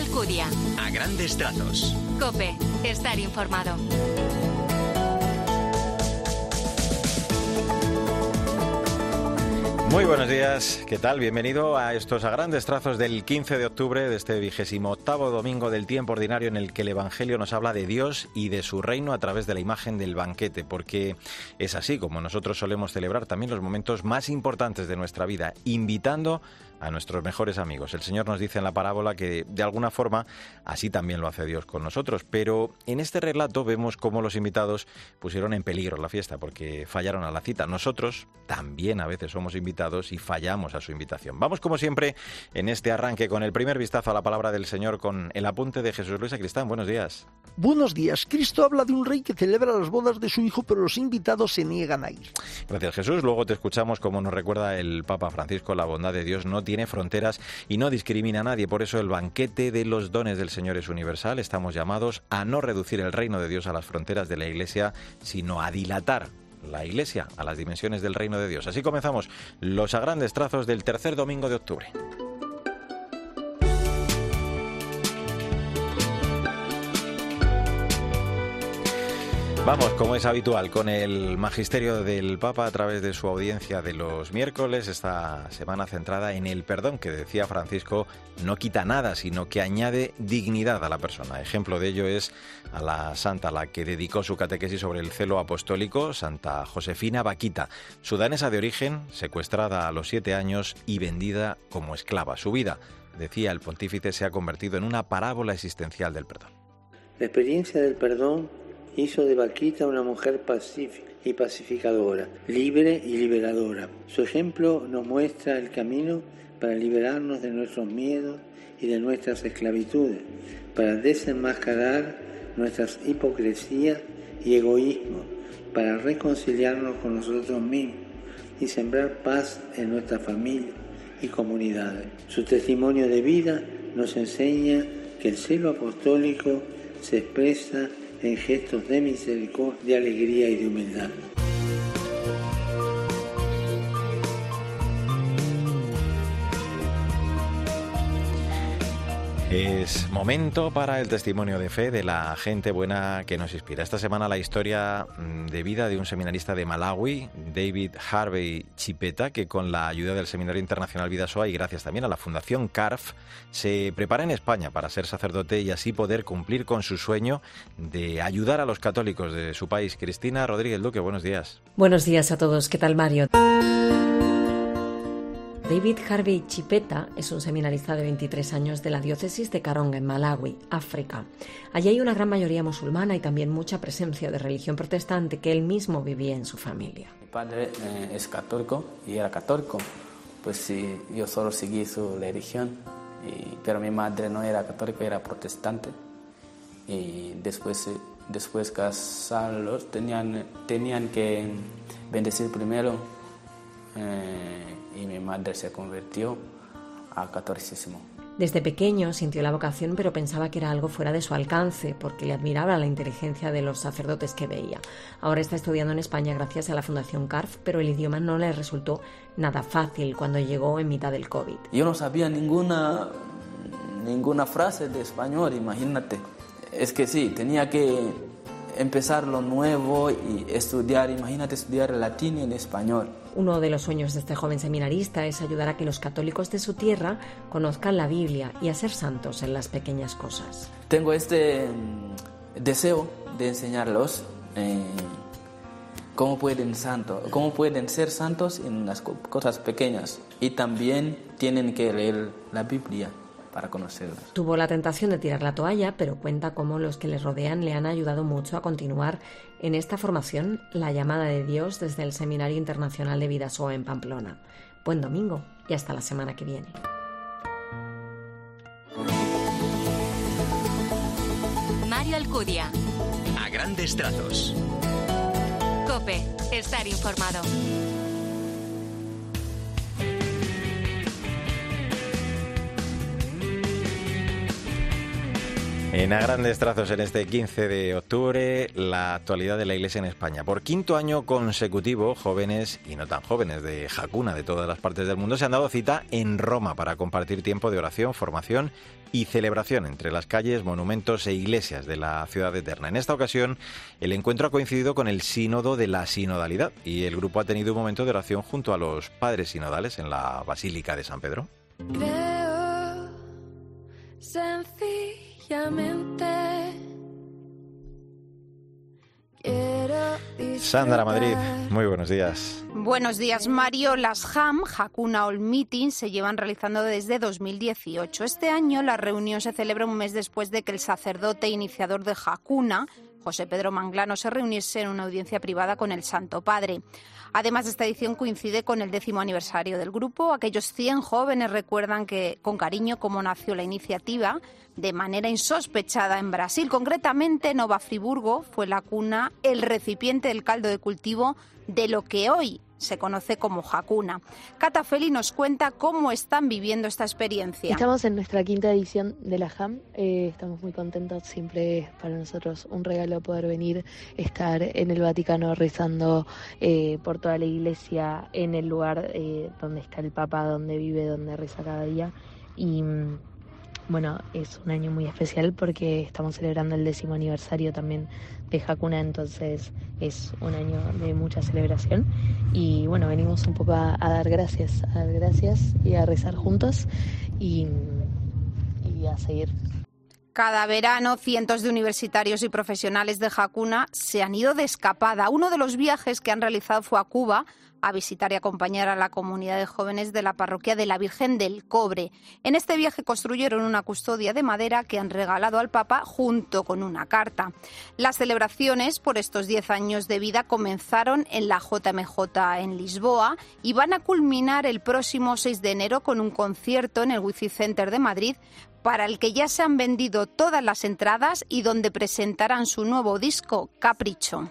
Alcudia. A grandes trazos. Cope, estar informado. Muy buenos días, ¿qué tal? Bienvenido a estos a grandes trazos del 15 de octubre de este vigésimo octavo domingo del tiempo ordinario en el que el Evangelio nos habla de Dios y de su reino a través de la imagen del banquete, porque es así como nosotros solemos celebrar también los momentos más importantes de nuestra vida, invitando a nuestros mejores amigos. El Señor nos dice en la parábola que de alguna forma así también lo hace Dios con nosotros, pero en este relato vemos cómo los invitados pusieron en peligro la fiesta porque fallaron a la cita. Nosotros también a veces somos invitados y fallamos a su invitación. Vamos como siempre en este arranque con el primer vistazo a la palabra del Señor con el apunte de Jesús Luis Cristán. Buenos días. Buenos días. Cristo habla de un rey que celebra las bodas de su hijo, pero los invitados se niegan a ir. Gracias Jesús. Luego te escuchamos como nos recuerda el Papa Francisco, la bondad de Dios no tiene fronteras y no discrimina a nadie. Por eso el banquete de los dones del Señor es universal. Estamos llamados a no reducir el reino de Dios a las fronteras de la Iglesia, sino a dilatar la Iglesia a las dimensiones del reino de Dios. Así comenzamos los a grandes trazos del tercer domingo de octubre. Vamos, como es habitual, con el magisterio del Papa a través de su audiencia de los miércoles, esta semana centrada en el perdón que decía Francisco no quita nada, sino que añade dignidad a la persona. Ejemplo de ello es a la santa a la que dedicó su catequesis sobre el celo apostólico, Santa Josefina Vaquita, sudanesa de origen, secuestrada a los siete años y vendida como esclava. Su vida, decía el pontífice, se ha convertido en una parábola existencial del perdón. La experiencia del perdón hizo de Vaquita una mujer pacífica y pacificadora, libre y liberadora. Su ejemplo nos muestra el camino para liberarnos de nuestros miedos y de nuestras esclavitudes, para desenmascarar nuestras hipocresías y egoísmos, para reconciliarnos con nosotros mismos y sembrar paz en nuestra familia y comunidades. Su testimonio de vida nos enseña que el celo apostólico se expresa en gestos de misericordia, de alegría y de humildad. Es momento para el testimonio de fe de la gente buena que nos inspira. Esta semana la historia mm, de vida de un seminarista de Malawi, David Harvey Chipeta, que con la ayuda del Seminario Internacional Vidasoa y gracias también a la Fundación CARF, se prepara en España para ser sacerdote y así poder cumplir con su sueño de ayudar a los católicos de su país. Cristina Rodríguez Duque, buenos días. Buenos días a todos. ¿Qué tal, Mario? David Harvey Chipeta es un seminarista de 23 años de la diócesis de Karonga, en Malawi, África. Allí hay una gran mayoría musulmana y también mucha presencia de religión protestante que él mismo vivía en su familia. Mi padre eh, es católico y era católico, pues sí, yo solo seguí su religión, pero mi madre no era católica, era protestante. Y después, eh, después casarlos tenían, tenían que bendecir primero. Eh, y mi madre se convirtió a catolicismo. Desde pequeño sintió la vocación, pero pensaba que era algo fuera de su alcance, porque le admiraba la inteligencia de los sacerdotes que veía. Ahora está estudiando en España gracias a la Fundación CARF, pero el idioma no le resultó nada fácil cuando llegó en mitad del COVID. Yo no sabía ninguna, ninguna frase de español, imagínate. Es que sí, tenía que empezar lo nuevo y estudiar, imagínate estudiar latín y español. Uno de los sueños de este joven seminarista es ayudar a que los católicos de su tierra conozcan la Biblia y a ser santos en las pequeñas cosas. Tengo este mm, deseo de enseñarlos eh, cómo, pueden santo, cómo pueden ser santos en las cosas pequeñas y también tienen que leer la Biblia para conocerlas. Tuvo la tentación de tirar la toalla, pero cuenta cómo los que le rodean le han ayudado mucho a continuar en esta formación, la llamada de Dios desde el Seminario Internacional de Vidasoa en Pamplona. Buen domingo y hasta la semana que viene. Mario Alcudia. A grandes trazos. Cope, estar informado. En a grandes trazos en este 15 de octubre, la actualidad de la Iglesia en España. Por quinto año consecutivo, jóvenes y no tan jóvenes de Jacuna de todas las partes del mundo se han dado cita en Roma para compartir tiempo de oración, formación y celebración entre las calles, monumentos e iglesias de la ciudad eterna. En esta ocasión, el encuentro ha coincidido con el sínodo de la sinodalidad y el grupo ha tenido un momento de oración junto a los padres sinodales en la Basílica de San Pedro. Creo. Quiero Sandra Madrid, muy buenos días. Buenos días, Mario. Las HAM, Hakuna All Meeting, se llevan realizando desde 2018. Este año la reunión se celebra un mes después de que el sacerdote iniciador de Hakuna, José Pedro Manglano, se reuniese en una audiencia privada con el Santo Padre. Además, esta edición coincide con el décimo aniversario del grupo. Aquellos 100 jóvenes recuerdan que con cariño cómo nació la iniciativa de manera insospechada en Brasil. Concretamente, Nova Friburgo fue la cuna, el recipiente del caldo de cultivo de lo que hoy se conoce como Hakuna. Cata Feli nos cuenta cómo están viviendo esta experiencia. Estamos en nuestra quinta edición de la JAM, eh, estamos muy contentos, siempre es para nosotros un regalo poder venir, estar en el Vaticano rezando eh, por toda la iglesia, en el lugar eh, donde está el Papa, donde vive, donde reza cada día. Y mm, bueno, es un año muy especial porque estamos celebrando el décimo aniversario también de Hakuna, entonces es un año de mucha celebración. Y bueno, venimos un poco a, a dar gracias, a dar gracias y a rezar juntos y, y a seguir. Cada verano, cientos de universitarios y profesionales de Hakuna se han ido de escapada. Uno de los viajes que han realizado fue a Cuba a visitar y acompañar a la comunidad de jóvenes de la parroquia de la Virgen del Cobre. En este viaje construyeron una custodia de madera que han regalado al Papa junto con una carta. Las celebraciones por estos 10 años de vida comenzaron en la JMJ en Lisboa y van a culminar el próximo 6 de enero con un concierto en el Wifi Center de Madrid para el que ya se han vendido todas las entradas y donde presentarán su nuevo disco Capricho.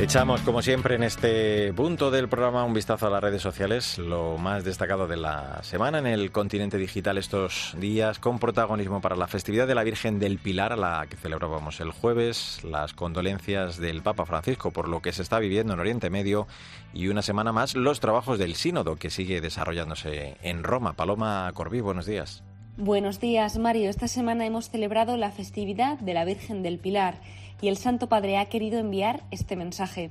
Echamos, como siempre, en este punto del programa un vistazo a las redes sociales, lo más destacado de la semana en el continente digital estos días, con protagonismo para la festividad de la Virgen del Pilar, a la que celebrábamos el jueves, las condolencias del Papa Francisco por lo que se está viviendo en Oriente Medio y una semana más los trabajos del Sínodo que sigue desarrollándose en Roma. Paloma Corbí, buenos días. Buenos días, Mario. Esta semana hemos celebrado la festividad de la Virgen del Pilar y el Santo Padre ha querido enviar este mensaje.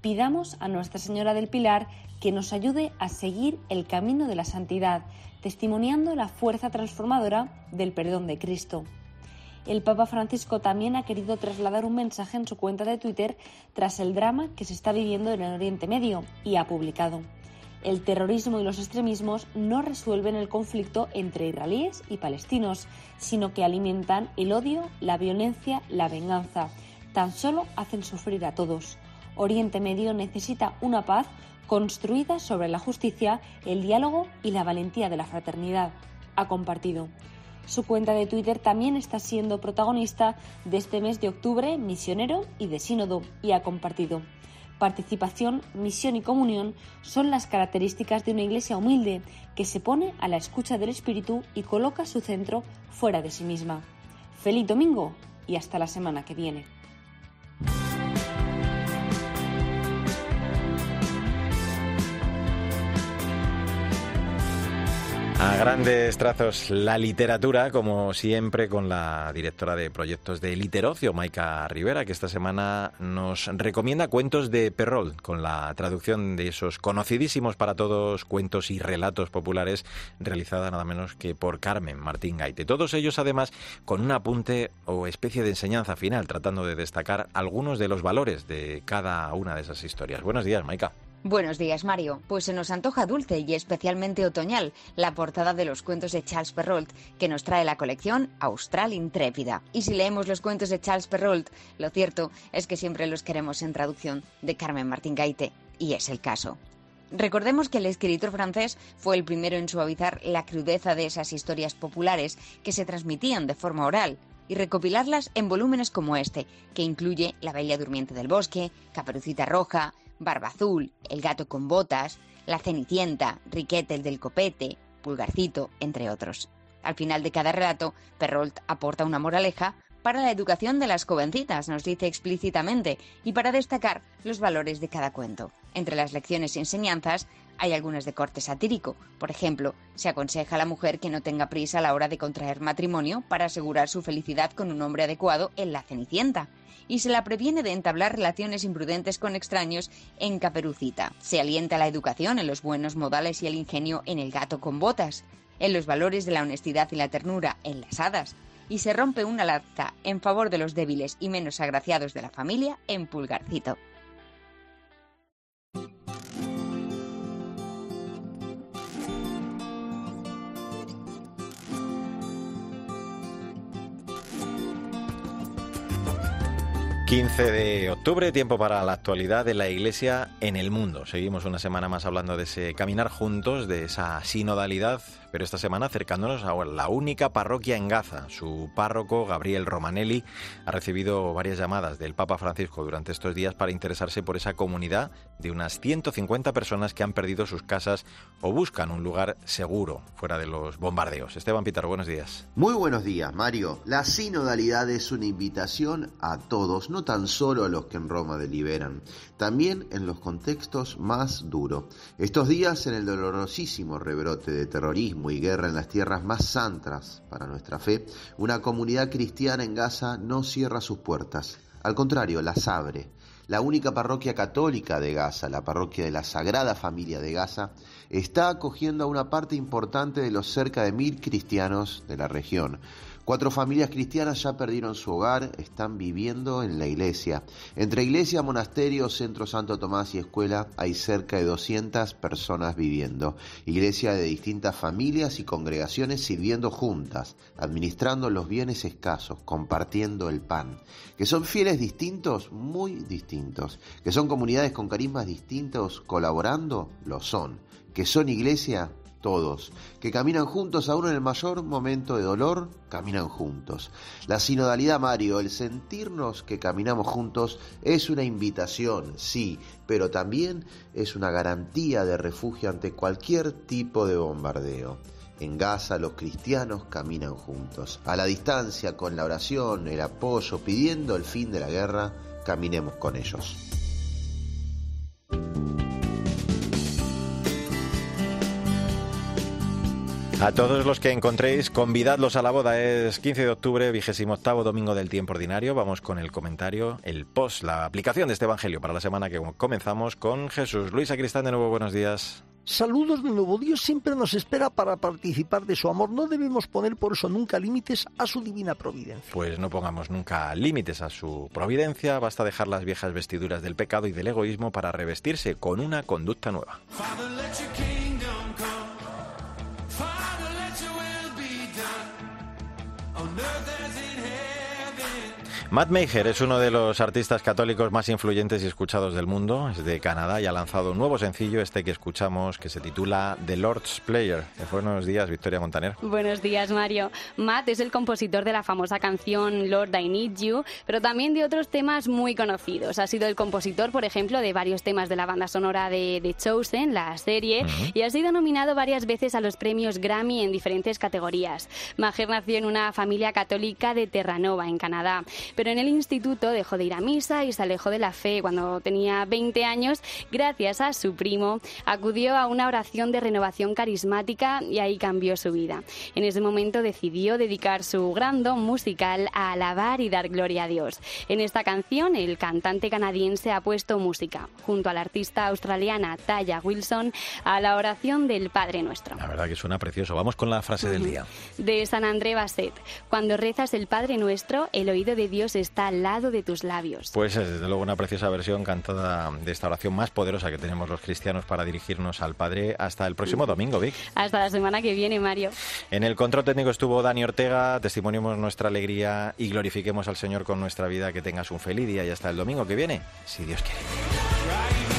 Pidamos a Nuestra Señora del Pilar que nos ayude a seguir el camino de la santidad, testimoniando la fuerza transformadora del perdón de Cristo. El Papa Francisco también ha querido trasladar un mensaje en su cuenta de Twitter tras el drama que se está viviendo en el Oriente Medio y ha publicado. El terrorismo y los extremismos no resuelven el conflicto entre israelíes y palestinos, sino que alimentan el odio, la violencia, la venganza. Tan solo hacen sufrir a todos. Oriente Medio necesita una paz construida sobre la justicia, el diálogo y la valentía de la fraternidad. Ha compartido. Su cuenta de Twitter también está siendo protagonista de este mes de octubre misionero y de sínodo y ha compartido. Participación, misión y comunión son las características de una iglesia humilde que se pone a la escucha del Espíritu y coloca su centro fuera de sí misma. Feliz domingo y hasta la semana que viene. A grandes trazos la literatura, como siempre, con la directora de proyectos de Literocio, Maika Rivera, que esta semana nos recomienda cuentos de Perrol, con la traducción de esos conocidísimos para todos cuentos y relatos populares, realizada nada menos que por Carmen Martín Gaite. Todos ellos, además, con un apunte o especie de enseñanza final, tratando de destacar algunos de los valores de cada una de esas historias. Buenos días, Maika. Buenos días, Mario. Pues se nos antoja dulce y especialmente otoñal la portada de los cuentos de Charles Perrault, que nos trae la colección Austral Intrépida. Y si leemos los cuentos de Charles Perrault, lo cierto es que siempre los queremos en traducción de Carmen Martín Gaite, y es el caso. Recordemos que el escritor francés fue el primero en suavizar la crudeza de esas historias populares que se transmitían de forma oral y recopilarlas en volúmenes como este, que incluye La Bella Durmiente del Bosque, Caperucita Roja, Barba Azul, El Gato con Botas, La Cenicienta, Riquete el del Copete, Pulgarcito, entre otros. Al final de cada relato, Perrault aporta una moraleja para la educación de las jovencitas, nos dice explícitamente, y para destacar los valores de cada cuento. Entre las lecciones y enseñanzas hay algunas de corte satírico. Por ejemplo, se aconseja a la mujer que no tenga prisa a la hora de contraer matrimonio para asegurar su felicidad con un hombre adecuado en la Cenicienta. Y se la previene de entablar relaciones imprudentes con extraños en Caperucita. Se alienta la educación en los buenos modales y el ingenio en el gato con botas, en los valores de la honestidad y la ternura en las hadas, y se rompe una lanza en favor de los débiles y menos agraciados de la familia en Pulgarcito. ...15 de octubre, tiempo para la actualidad de la Iglesia en el mundo. Seguimos una semana más hablando de ese caminar juntos, de esa sinodalidad pero esta semana acercándonos a la única parroquia en Gaza. Su párroco, Gabriel Romanelli, ha recibido varias llamadas del Papa Francisco durante estos días para interesarse por esa comunidad de unas 150 personas que han perdido sus casas o buscan un lugar seguro fuera de los bombardeos. Esteban Pitar, buenos días. Muy buenos días, Mario. La sinodalidad es una invitación a todos, no tan solo a los que en Roma deliberan, también en los contextos más duros. Estos días en el dolorosísimo rebrote de terrorismo, y guerra en las tierras más santas para nuestra fe, una comunidad cristiana en Gaza no cierra sus puertas, al contrario, las abre. La única parroquia católica de Gaza, la parroquia de la Sagrada Familia de Gaza, está acogiendo a una parte importante de los cerca de mil cristianos de la región. Cuatro familias cristianas ya perdieron su hogar, están viviendo en la iglesia. Entre iglesia, monasterio, centro Santo Tomás y escuela hay cerca de 200 personas viviendo. Iglesia de distintas familias y congregaciones sirviendo juntas, administrando los bienes escasos, compartiendo el pan. Que son fieles distintos, muy distintos. Que son comunidades con carismas distintos, colaborando, lo son. Que son iglesia, todos, que caminan juntos aún en el mayor momento de dolor, caminan juntos. La sinodalidad, Mario, el sentirnos que caminamos juntos es una invitación, sí, pero también es una garantía de refugio ante cualquier tipo de bombardeo. En Gaza los cristianos caminan juntos. A la distancia, con la oración, el apoyo, pidiendo el fin de la guerra, caminemos con ellos. A todos los que encontréis, convidadlos a la boda. Es 15 de octubre, vigésimo octavo domingo del tiempo ordinario. Vamos con el comentario, el post, la aplicación de este evangelio para la semana que comenzamos con Jesús. Luisa Cristán, de nuevo, buenos días. Saludos de nuevo. Dios siempre nos espera para participar de su amor. No debemos poner por eso nunca límites a su divina providencia. Pues no pongamos nunca límites a su providencia. Basta dejar las viejas vestiduras del pecado y del egoísmo para revestirse con una conducta nueva. Matt Meijer es uno de los artistas católicos más influyentes y escuchados del mundo. Es de Canadá y ha lanzado un nuevo sencillo, este que escuchamos, que se titula The Lord's Player. Buenos días, Victoria Montaner. Buenos días, Mario. Matt es el compositor de la famosa canción Lord I Need You, pero también de otros temas muy conocidos. Ha sido el compositor, por ejemplo, de varios temas de la banda sonora de The Chosen, la serie, y ha sido nominado varias veces a los premios Grammy en diferentes categorías. Maher nació en una familia católica de Terranova, en Canadá pero en el instituto dejó de ir a misa y se alejó de la fe. Cuando tenía 20 años, gracias a su primo, acudió a una oración de renovación carismática y ahí cambió su vida. En ese momento decidió dedicar su gran don musical a alabar y dar gloria a Dios. En esta canción, el cantante canadiense ha puesto música, junto a la artista australiana Taya Wilson, a la oración del Padre Nuestro. La verdad que suena precioso. Vamos con la frase del día. De San André Basset. Cuando rezas el Padre Nuestro, el oído de Dios está al lado de tus labios. Pues es desde luego una preciosa versión cantada de esta oración más poderosa que tenemos los cristianos para dirigirnos al Padre hasta el próximo domingo, Vic. Hasta la semana que viene, Mario. En el control técnico estuvo Dani Ortega, testimoniemos nuestra alegría y glorifiquemos al Señor con nuestra vida, que tengas un feliz día y hasta el domingo que viene, si Dios quiere.